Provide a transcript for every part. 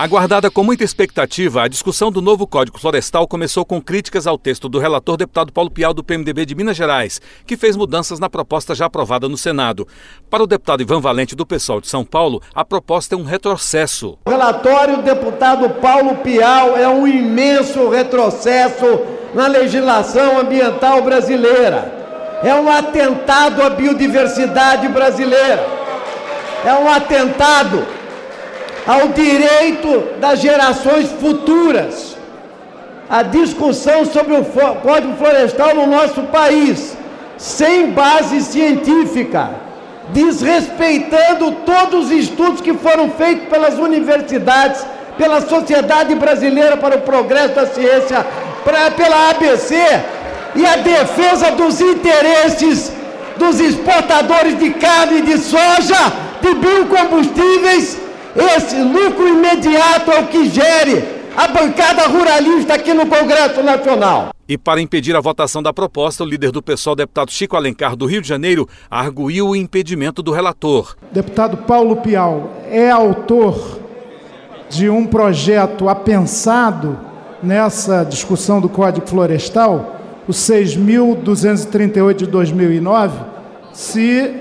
Aguardada com muita expectativa, a discussão do novo Código Florestal começou com críticas ao texto do relator deputado Paulo Pial do PMDB de Minas Gerais, que fez mudanças na proposta já aprovada no Senado. Para o deputado Ivan Valente do PSOL de São Paulo, a proposta é um retrocesso. O relatório do deputado Paulo Pial é um imenso retrocesso na legislação ambiental brasileira. É um atentado à biodiversidade brasileira. É um atentado ao direito das gerações futuras. A discussão sobre o Código Florestal no nosso país, sem base científica, desrespeitando todos os estudos que foram feitos pelas universidades, pela Sociedade Brasileira para o Progresso da Ciência, pra, pela ABC, e a defesa dos interesses dos exportadores de carne de soja, de biocombustíveis esse lucro imediato é o que gere a bancada ruralista aqui no Congresso Nacional. E para impedir a votação da proposta, o líder do PSOL, deputado Chico Alencar, do Rio de Janeiro, arguiu o impedimento do relator. Deputado Paulo Pial é autor de um projeto apensado nessa discussão do Código Florestal, o 6.238 de 2009, se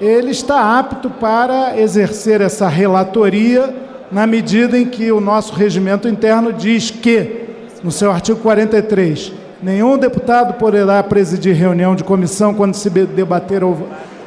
ele está apto para exercer essa relatoria na medida em que o nosso regimento interno diz que, no seu artigo 43, nenhum deputado poderá presidir reunião de comissão quando se debater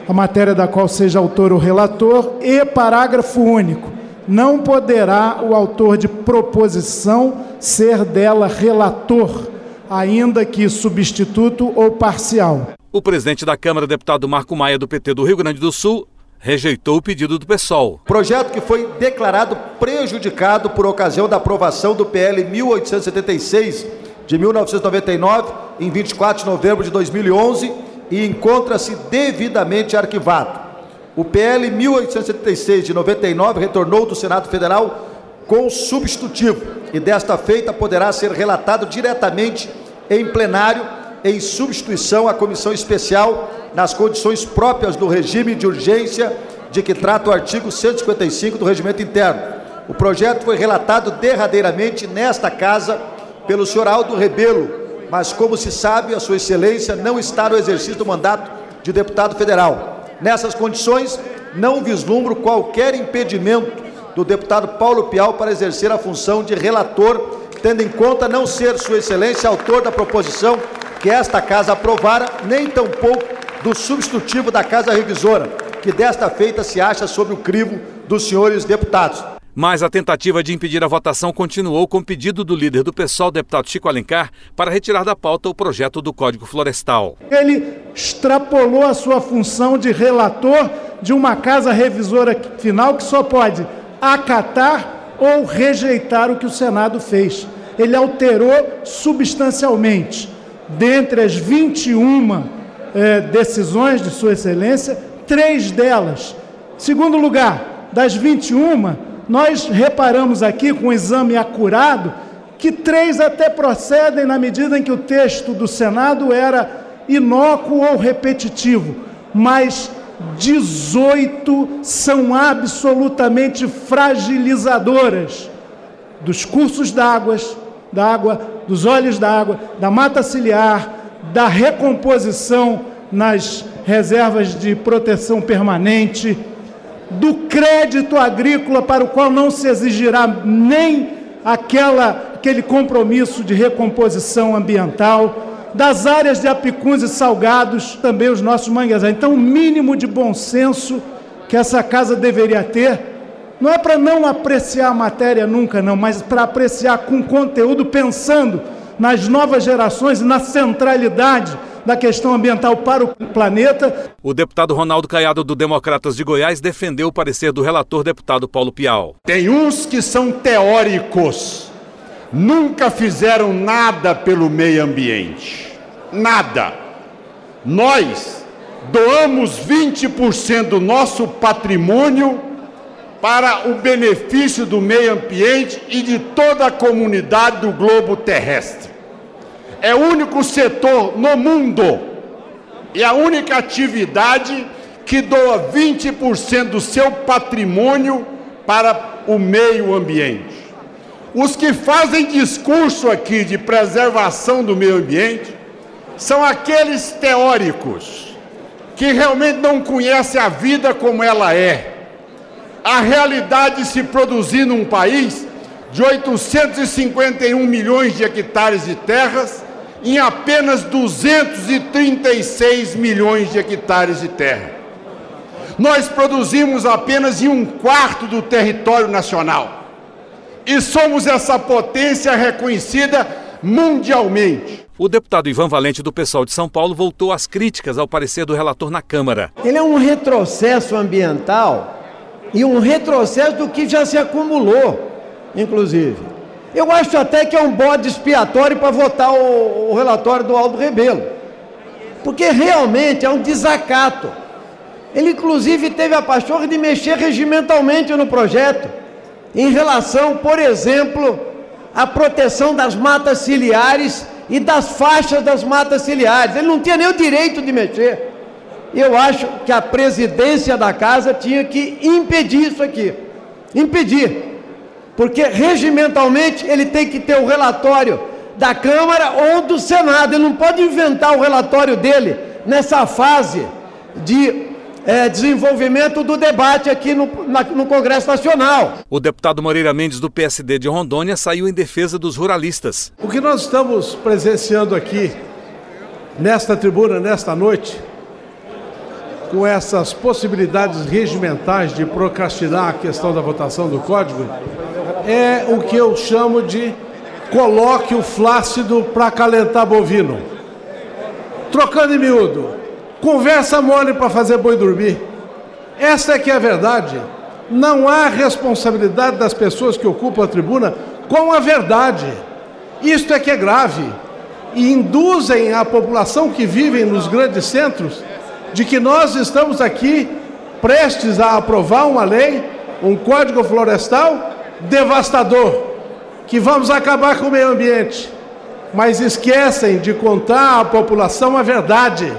a matéria da qual seja autor o relator, e parágrafo único. Não poderá o autor de proposição ser dela relator, ainda que substituto ou parcial. O presidente da Câmara, deputado Marco Maia, do PT do Rio Grande do Sul, rejeitou o pedido do PSOL. Projeto que foi declarado prejudicado por ocasião da aprovação do PL 1876 de 1999, em 24 de novembro de 2011, e encontra-se devidamente arquivado. O PL 1876 de 99 retornou do Senado Federal com substitutivo e desta feita poderá ser relatado diretamente em plenário em substituição à comissão especial nas condições próprias do regime de urgência de que trata o artigo 155 do Regimento Interno. O projeto foi relatado derradeiramente nesta casa pelo senhor Aldo Rebelo, mas como se sabe, a sua excelência não está no exercício do mandato de deputado federal. Nessas condições, não vislumbro qualquer impedimento do deputado Paulo Pial para exercer a função de relator, tendo em conta não ser sua excelência autor da proposição que esta casa aprovara, nem tampouco do substitutivo da casa revisora, que desta feita se acha sobre o crivo dos senhores deputados. Mas a tentativa de impedir a votação continuou com o pedido do líder do PSOL, deputado Chico Alencar, para retirar da pauta o projeto do Código Florestal. Ele extrapolou a sua função de relator de uma casa revisora final que só pode acatar ou rejeitar o que o Senado fez. Ele alterou substancialmente dentre as 21 eh, decisões de Sua Excelência, três delas. Segundo lugar, das 21, nós reparamos aqui com um exame acurado que três até procedem na medida em que o texto do Senado era inócuo ou repetitivo, mas 18 são absolutamente fragilizadoras dos cursos d'águas, d'água, dos olhos d'água, da mata ciliar, da recomposição nas reservas de proteção permanente, do crédito agrícola para o qual não se exigirá nem aquela, aquele compromisso de recomposição ambiental, das áreas de apicuns e salgados, também os nossos manguezais. Então, o mínimo de bom senso que essa casa deveria ter não é para não apreciar a matéria nunca, não, mas para apreciar com conteúdo, pensando nas novas gerações e na centralidade da questão ambiental para o planeta. O deputado Ronaldo Caiado, do Democratas de Goiás, defendeu o parecer do relator deputado Paulo Pial. Tem uns que são teóricos, nunca fizeram nada pelo meio ambiente. Nada. Nós doamos 20% do nosso patrimônio para o benefício do meio ambiente e de toda a comunidade do globo terrestre. É o único setor no mundo e a única atividade que doa 20% do seu patrimônio para o meio ambiente. Os que fazem discurso aqui de preservação do meio ambiente são aqueles teóricos que realmente não conhecem a vida como ela é. A realidade se produzir num país de 851 milhões de hectares de terras em apenas 236 milhões de hectares de terra. Nós produzimos apenas em um quarto do território nacional e somos essa potência reconhecida mundialmente. O deputado Ivan Valente, do Pessoal de São Paulo, voltou às críticas ao parecer do relator na Câmara. Ele é um retrocesso ambiental e um retrocesso do que já se acumulou, inclusive. Eu acho até que é um bode expiatório para votar o, o relatório do Aldo Rebelo, porque realmente é um desacato. Ele, inclusive, teve a pachorra de mexer regimentalmente no projeto, em relação, por exemplo, à proteção das matas ciliares e das faixas das matas ciliares. Ele não tinha nem o direito de mexer. Eu acho que a presidência da casa tinha que impedir isso aqui. Impedir. Porque regimentalmente ele tem que ter o relatório da Câmara ou do Senado. Ele não pode inventar o relatório dele nessa fase de é, desenvolvimento do debate aqui no, na, no Congresso Nacional. O deputado Moreira Mendes, do PSD de Rondônia, saiu em defesa dos ruralistas. O que nós estamos presenciando aqui, nesta tribuna, nesta noite, com essas possibilidades regimentais de procrastinar a questão da votação do Código, é o que eu chamo de coloque o flácido para calentar bovino. Trocando em miúdo, Conversa mole para fazer boi dormir. Essa é que é a verdade. Não há responsabilidade das pessoas que ocupam a tribuna com a verdade. Isto é que é grave. E induzem a população que vive nos grandes centros de que nós estamos aqui prestes a aprovar uma lei, um código florestal devastador, que vamos acabar com o meio ambiente. Mas esquecem de contar à população a verdade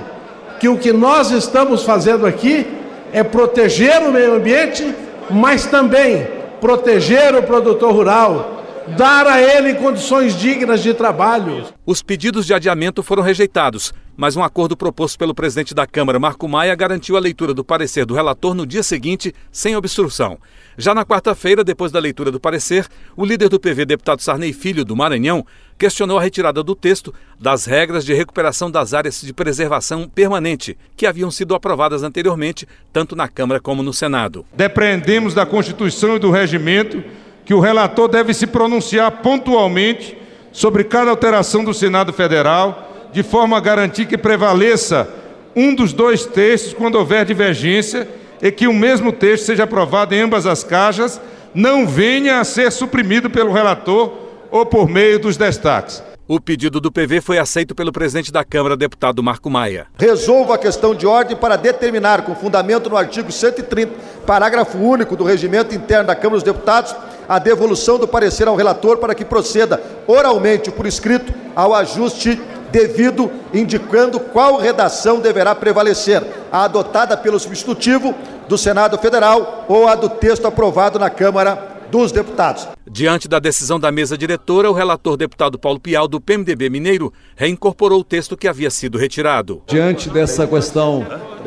que o que nós estamos fazendo aqui é proteger o meio ambiente, mas também proteger o produtor rural, dar a ele condições dignas de trabalho. Os pedidos de adiamento foram rejeitados, mas um acordo proposto pelo presidente da Câmara, Marco Maia, garantiu a leitura do parecer do relator no dia seguinte, sem obstrução. Já na quarta-feira, depois da leitura do parecer, o líder do PV, deputado Sarney Filho, do Maranhão, questionou a retirada do texto das regras de recuperação das áreas de preservação permanente, que haviam sido aprovadas anteriormente, tanto na Câmara como no Senado. Depreendemos da Constituição e do regimento que o relator deve se pronunciar pontualmente sobre cada alteração do Senado Federal, de forma a garantir que prevaleça um dos dois textos quando houver divergência e que o mesmo texto seja aprovado em ambas as caixas, não venha a ser suprimido pelo relator ou por meio dos destaques. O pedido do PV foi aceito pelo presidente da Câmara, deputado Marco Maia. Resolvo a questão de ordem para determinar, com fundamento no artigo 130, parágrafo único do regimento interno da Câmara dos Deputados, a devolução do parecer ao relator para que proceda oralmente por escrito ao ajuste devido, indicando qual redação deverá prevalecer, a adotada pelo substitutivo do Senado Federal ou a do texto aprovado na Câmara dos Deputados. Diante da decisão da mesa diretora, o relator deputado Paulo Pial, do PMDB Mineiro, reincorporou o texto que havia sido retirado. Diante dessa questão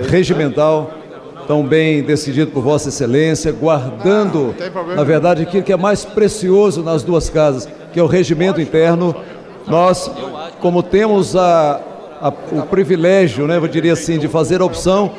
regimental, tão bem decidido por Vossa Excelência, guardando, na verdade, aquilo que é mais precioso nas duas casas, que é o regimento interno, nós, como temos a, a, o privilégio, né, eu diria assim, de fazer a opção,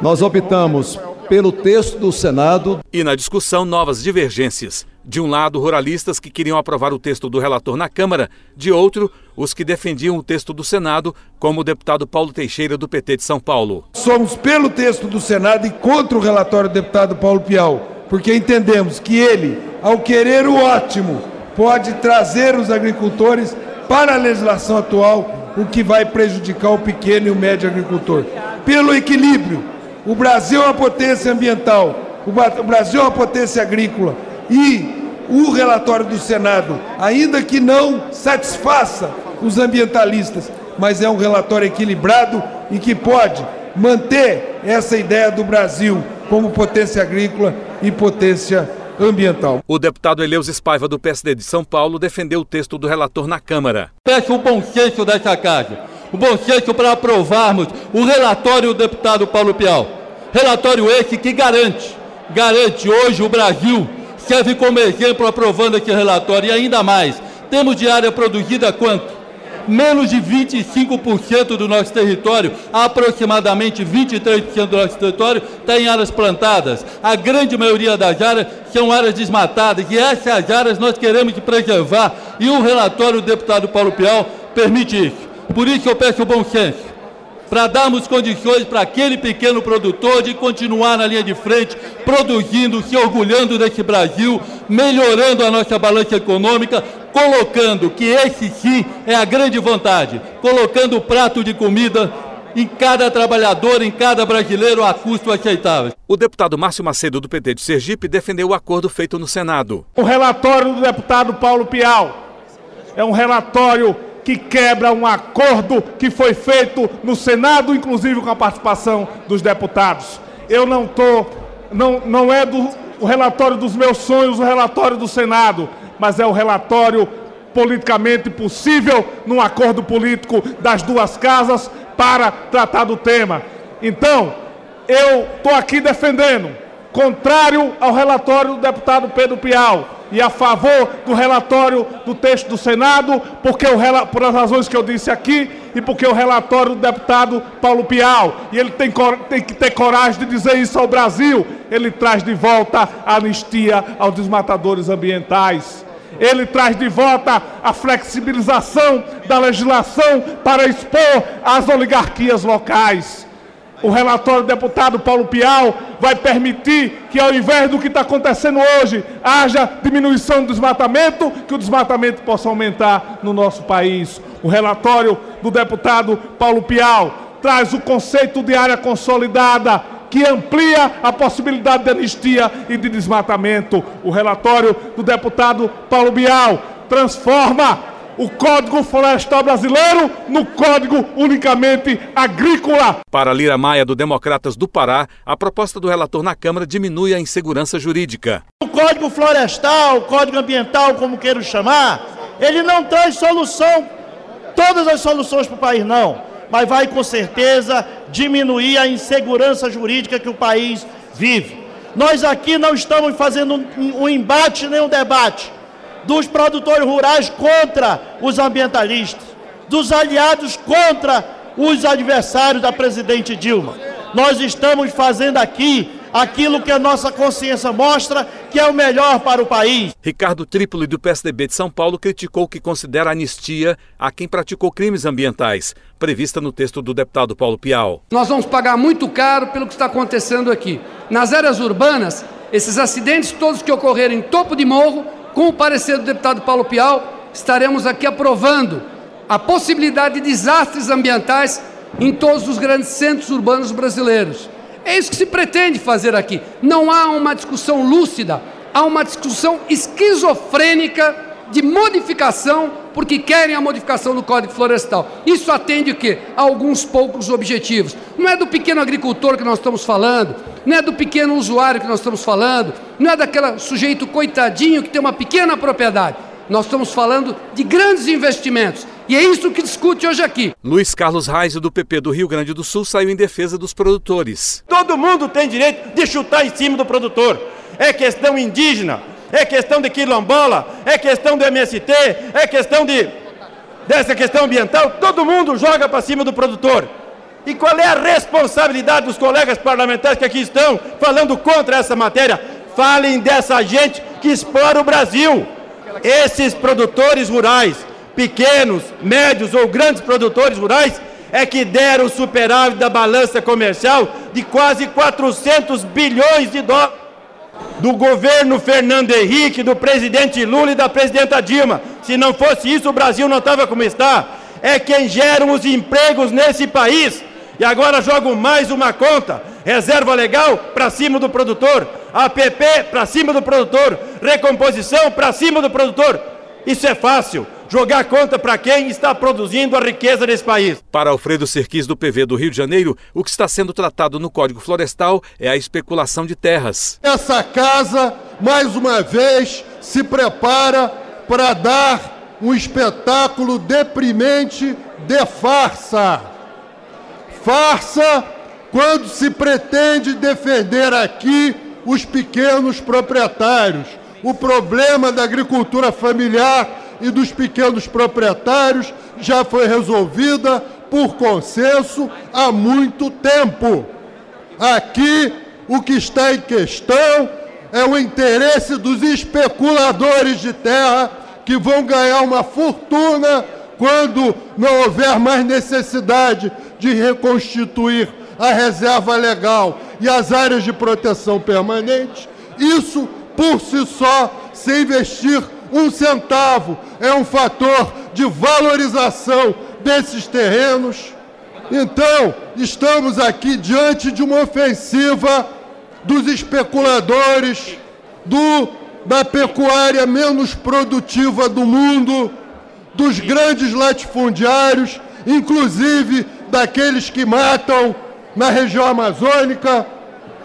nós optamos pelo texto do Senado. E na discussão, novas divergências. De um lado, ruralistas que queriam aprovar o texto do relator na Câmara, de outro, os que defendiam o texto do Senado, como o deputado Paulo Teixeira, do PT de São Paulo. Somos pelo texto do Senado e contra o relatório do deputado Paulo Pial, porque entendemos que ele, ao querer o ótimo, pode trazer os agricultores para a legislação atual, o que vai prejudicar o pequeno e o médio agricultor. Pelo equilíbrio, o Brasil é uma potência ambiental, O Brasil é uma potência agrícola e o relatório do Senado, ainda que não satisfaça os ambientalistas, mas é um relatório equilibrado e que pode manter essa ideia do Brasil como potência agrícola e potência ambiental. O deputado Eleus Espaiva, do PSD de São Paulo, defendeu o texto do relator na Câmara. Peço o bom senso dessa casa, o bom senso para aprovarmos o relatório do deputado Paulo Pial. Relatório esse que garante, garante hoje o Brasil serve como exemplo aprovando esse relatório e ainda mais. Temos de área produzida quanto? menos de 25% do nosso território, aproximadamente 23% do nosso território, está em áreas plantadas. A grande maioria das áreas são áreas desmatadas e essas áreas nós queremos preservar e o relatório do deputado Paulo Pial permite isso. Por isso eu peço bom senso para darmos condições para aquele pequeno produtor de continuar na linha de frente, produzindo, se orgulhando desse Brasil, melhorando a nossa balança econômica, colocando, que esse sim é a grande vontade, colocando o prato de comida em cada trabalhador, em cada brasileiro, a custo aceitável. O deputado Márcio Macedo, do PT de Sergipe, defendeu o acordo feito no Senado. O relatório do deputado Paulo Pial é um relatório que quebra um acordo que foi feito no Senado, inclusive com a participação dos deputados. Eu não estou, não, não é do, o relatório dos meus sonhos, o relatório do Senado, mas é o relatório politicamente possível num acordo político das duas casas para tratar do tema. Então, eu estou aqui defendendo, contrário ao relatório do deputado Pedro Pial, e a favor do relatório do texto do Senado, porque o, por as razões que eu disse aqui e porque o relatório do deputado Paulo Pial, e ele tem, tem que ter coragem de dizer isso ao Brasil, ele traz de volta a anistia aos desmatadores ambientais. Ele traz de volta a flexibilização da legislação para expor as oligarquias locais. O relatório do deputado Paulo Pial vai permitir que, ao invés do que está acontecendo hoje, haja diminuição do desmatamento, que o desmatamento possa aumentar no nosso país. O relatório do deputado Paulo Pial traz o conceito de área consolidada, que amplia a possibilidade de anistia e de desmatamento. O relatório do deputado Paulo Bial transforma o Código Florestal Brasileiro no Código unicamente agrícola. Para Lira Maia, do Democratas do Pará, a proposta do relator na Câmara diminui a insegurança jurídica. O Código Florestal, o Código Ambiental, como queiro chamar, ele não traz solução, todas as soluções para o país, não. Mas vai com certeza diminuir a insegurança jurídica que o país vive. Nós aqui não estamos fazendo um, um embate nem um debate dos produtores rurais contra os ambientalistas, dos aliados contra os adversários da presidente Dilma. Nós estamos fazendo aqui aquilo que a nossa consciência mostra que é o melhor para o país. Ricardo Trípoli, do PSDB de São Paulo, criticou o que considera anistia a quem praticou crimes ambientais, prevista no texto do deputado Paulo Pial. Nós vamos pagar muito caro pelo que está acontecendo aqui. Nas áreas urbanas, esses acidentes todos que ocorreram em topo de morro com o parecer do deputado Paulo Pial, estaremos aqui aprovando a possibilidade de desastres ambientais em todos os grandes centros urbanos brasileiros. É isso que se pretende fazer aqui. Não há uma discussão lúcida, há uma discussão esquizofrênica de modificação, porque querem a modificação do Código Florestal. Isso atende o quê? A alguns poucos objetivos. Não é do pequeno agricultor que nós estamos falando, não é do pequeno usuário que nós estamos falando, não é daquele sujeito coitadinho que tem uma pequena propriedade. Nós estamos falando de grandes investimentos. E é isso que discute hoje aqui. Luiz Carlos Reis, do PP do Rio Grande do Sul, saiu em defesa dos produtores. Todo mundo tem direito de chutar em cima do produtor. É questão indígena, é questão de quilombola, é questão do MST, é questão de dessa questão ambiental, todo mundo joga para cima do produtor. E qual é a responsabilidade dos colegas parlamentares que aqui estão falando contra essa matéria? Falem dessa gente que explora o Brasil. Esses produtores rurais, pequenos, médios ou grandes produtores rurais, é que deram o superávit da balança comercial de quase 400 bilhões de dólares do governo Fernando Henrique, do presidente Lula e da presidenta Dilma. Se não fosse isso, o Brasil não estava como está. É quem geram os empregos nesse país. E agora jogam mais uma conta, reserva legal, para cima do produtor. APP para cima do produtor, recomposição para cima do produtor. Isso é fácil. Jogar conta para quem está produzindo a riqueza desse país. Para Alfredo Serquis, do PV do Rio de Janeiro, o que está sendo tratado no Código Florestal é a especulação de terras. Essa casa, mais uma vez, se prepara para dar um espetáculo deprimente de farsa. Farsa quando se pretende defender aqui os pequenos proprietários. O problema da agricultura familiar e dos pequenos proprietários já foi resolvida por consenso há muito tempo. Aqui, o que está em questão é o interesse dos especuladores de terra que vão ganhar uma fortuna quando não houver mais necessidade de reconstituir a reserva legal e as áreas de proteção permanente. Isso, por si só, sem investir um centavo, é um fator de valorização desses terrenos. Então, estamos aqui diante de uma ofensiva dos especuladores, do, da pecuária menos produtiva do mundo, dos grandes latifundiários, inclusive daqueles que matam na região amazônica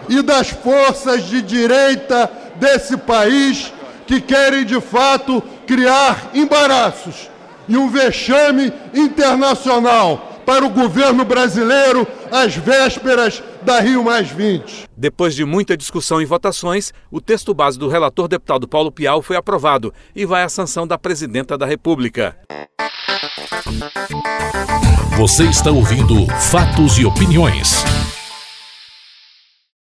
e das forças de direita desse país que querem de fato criar embaraços e um vexame internacional para o governo brasileiro às vésperas da Rio Mais 20. Depois de muita discussão e votações, o texto base do relator deputado Paulo Pial foi aprovado e vai à sanção da presidenta da República. Você está ouvindo Fatos e Opiniões.